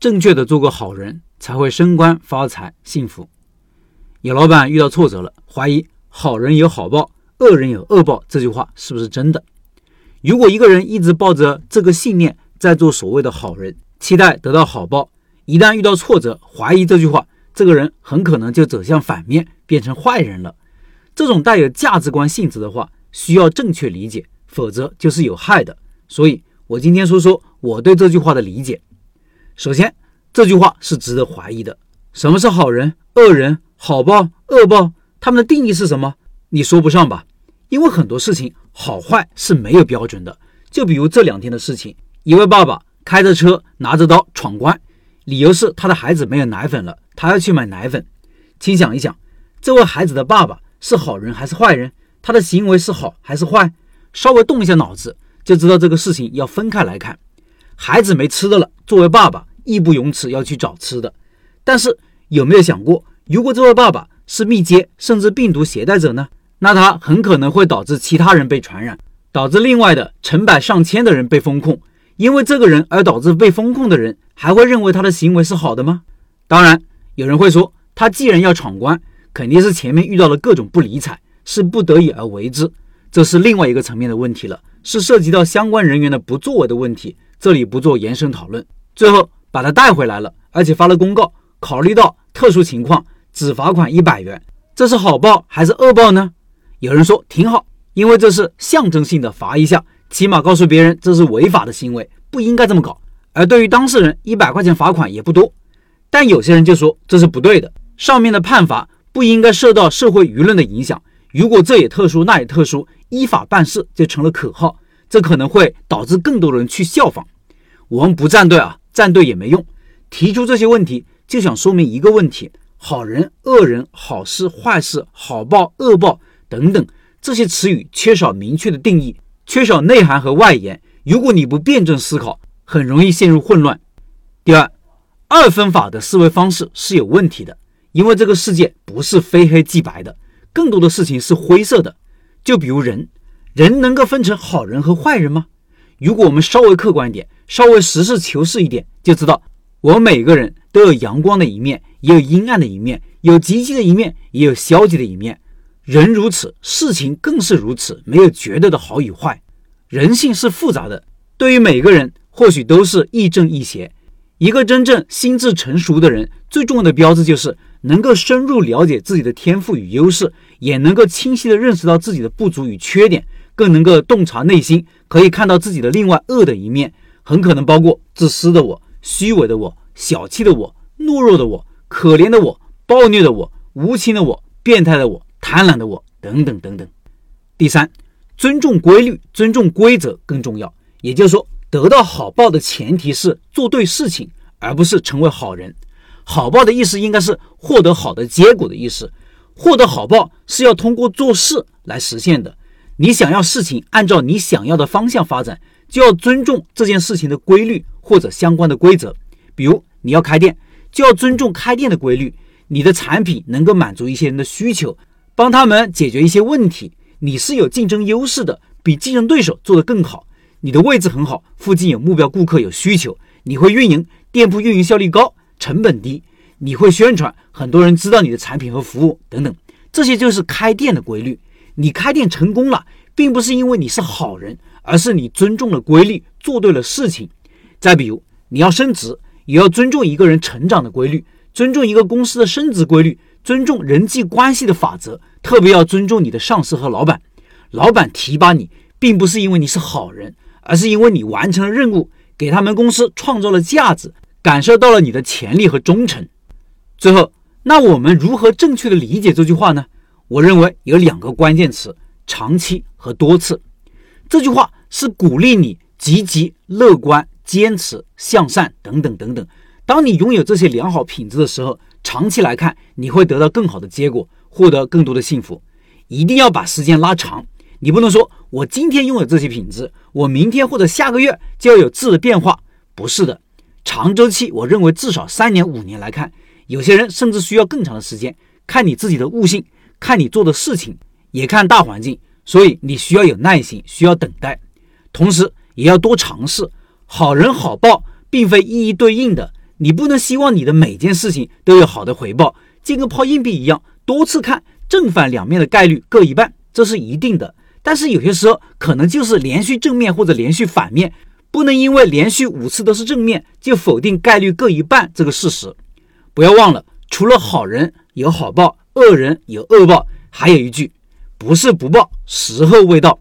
正确的做个好人，才会升官发财幸福。有老板遇到挫折了，怀疑“好人有好报，恶人有恶报”这句话是不是真的？如果一个人一直抱着这个信念在做所谓的好人，期待得到好报，一旦遇到挫折，怀疑这句话，这个人很可能就走向反面，变成坏人了。这种带有价值观性质的话，需要正确理解，否则就是有害的。所以，我今天说说我对这句话的理解。首先，这句话是值得怀疑的。什么是好人、恶人、好报、恶报？他们的定义是什么？你说不上吧？因为很多事情好坏是没有标准的。就比如这两天的事情，一位爸爸开着车拿着刀闯关，理由是他的孩子没有奶粉了，他要去买奶粉。请想一想，这位孩子的爸爸是好人还是坏人？他的行为是好还是坏？稍微动一下脑子，就知道这个事情要分开来看。孩子没吃的了，作为爸爸义不容辞要去找吃的。但是有没有想过，如果这位爸爸是密接甚至病毒携带者呢？那他很可能会导致其他人被传染，导致另外的成百上千的人被封控。因为这个人而导致被封控的人，还会认为他的行为是好的吗？当然，有人会说，他既然要闯关，肯定是前面遇到了各种不理睬，是不得已而为之。这是另外一个层面的问题了，是涉及到相关人员的不作为的问题。这里不做延伸讨论。最后把他带回来了，而且发了公告，考虑到特殊情况，只罚款一百元。这是好报还是恶报呢？有人说挺好，因为这是象征性的罚一下，起码告诉别人这是违法的行为，不应该这么搞。而对于当事人，一百块钱罚款也不多。但有些人就说这是不对的，上面的判罚不应该受到社会舆论的影响。如果这也特殊，那也特殊，依法办事就成了口号，这可能会导致更多人去效仿。我们不站队啊，站队也没用。提出这些问题，就想说明一个问题：好人、恶人、好事、坏事、好报、恶报等等这些词语缺少明确的定义，缺少内涵和外延。如果你不辩证思考，很容易陷入混乱。第二，二分法的思维方式是有问题的，因为这个世界不是非黑即白的。更多的事情是灰色的，就比如人，人能够分成好人和坏人吗？如果我们稍微客观一点，稍微实事求是一点，就知道我们每个人都有阳光的一面，也有阴暗的一面，有积极的一面，也有消极的一面。人如此，事情更是如此，没有绝对的好与坏。人性是复杂的，对于每个人，或许都是亦正亦邪。一个真正心智成熟的人，最重要的标志就是。能够深入了解自己的天赋与优势，也能够清晰地认识到自己的不足与缺点，更能够洞察内心，可以看到自己的另外恶的一面，很可能包括自私的我、虚伪的我、小气的我、懦弱的我、可怜的我、暴虐的我、无情的我、变态的我、贪婪的我等等等等。第三，尊重规律、尊重规则更重要。也就是说，得到好报的前提是做对事情，而不是成为好人。好报的意思应该是获得好的结果的意思，获得好报是要通过做事来实现的。你想要事情按照你想要的方向发展，就要尊重这件事情的规律或者相关的规则。比如你要开店，就要尊重开店的规律。你的产品能够满足一些人的需求，帮他们解决一些问题，你是有竞争优势的，比竞争对手做得更好。你的位置很好，附近有目标顾客有需求，你会运营店铺，运营效率高。成本低，你会宣传，很多人知道你的产品和服务等等，这些就是开店的规律。你开店成功了，并不是因为你是好人，而是你尊重了规律，做对了事情。再比如，你要升职，也要尊重一个人成长的规律，尊重一个公司的升职规律，尊重人际关系的法则，特别要尊重你的上司和老板。老板提拔你，并不是因为你是好人，而是因为你完成了任务，给他们公司创造了价值。感受到了你的潜力和忠诚。最后，那我们如何正确的理解这句话呢？我认为有两个关键词：长期和多次。这句话是鼓励你积极、乐观、坚持、向善等等等等。当你拥有这些良好品质的时候，长期来看，你会得到更好的结果，获得更多的幸福。一定要把时间拉长，你不能说我今天拥有这些品质，我明天或者下个月就要有质的变化，不是的。长周期，我认为至少三年五年来看，有些人甚至需要更长的时间。看你自己的悟性，看你做的事情，也看大环境。所以你需要有耐心，需要等待，同时也要多尝试。好人好报并非一一对应的，你不能希望你的每件事情都有好的回报，就跟抛硬币一样，多次看正反两面的概率各一半，这是一定的。但是有些时候可能就是连续正面或者连续反面，不能因为连续五次都是正面就否定概率各一半这个事实。不要忘了，除了好人有好报，恶人有恶报，还有一句，不是不报，时候未到。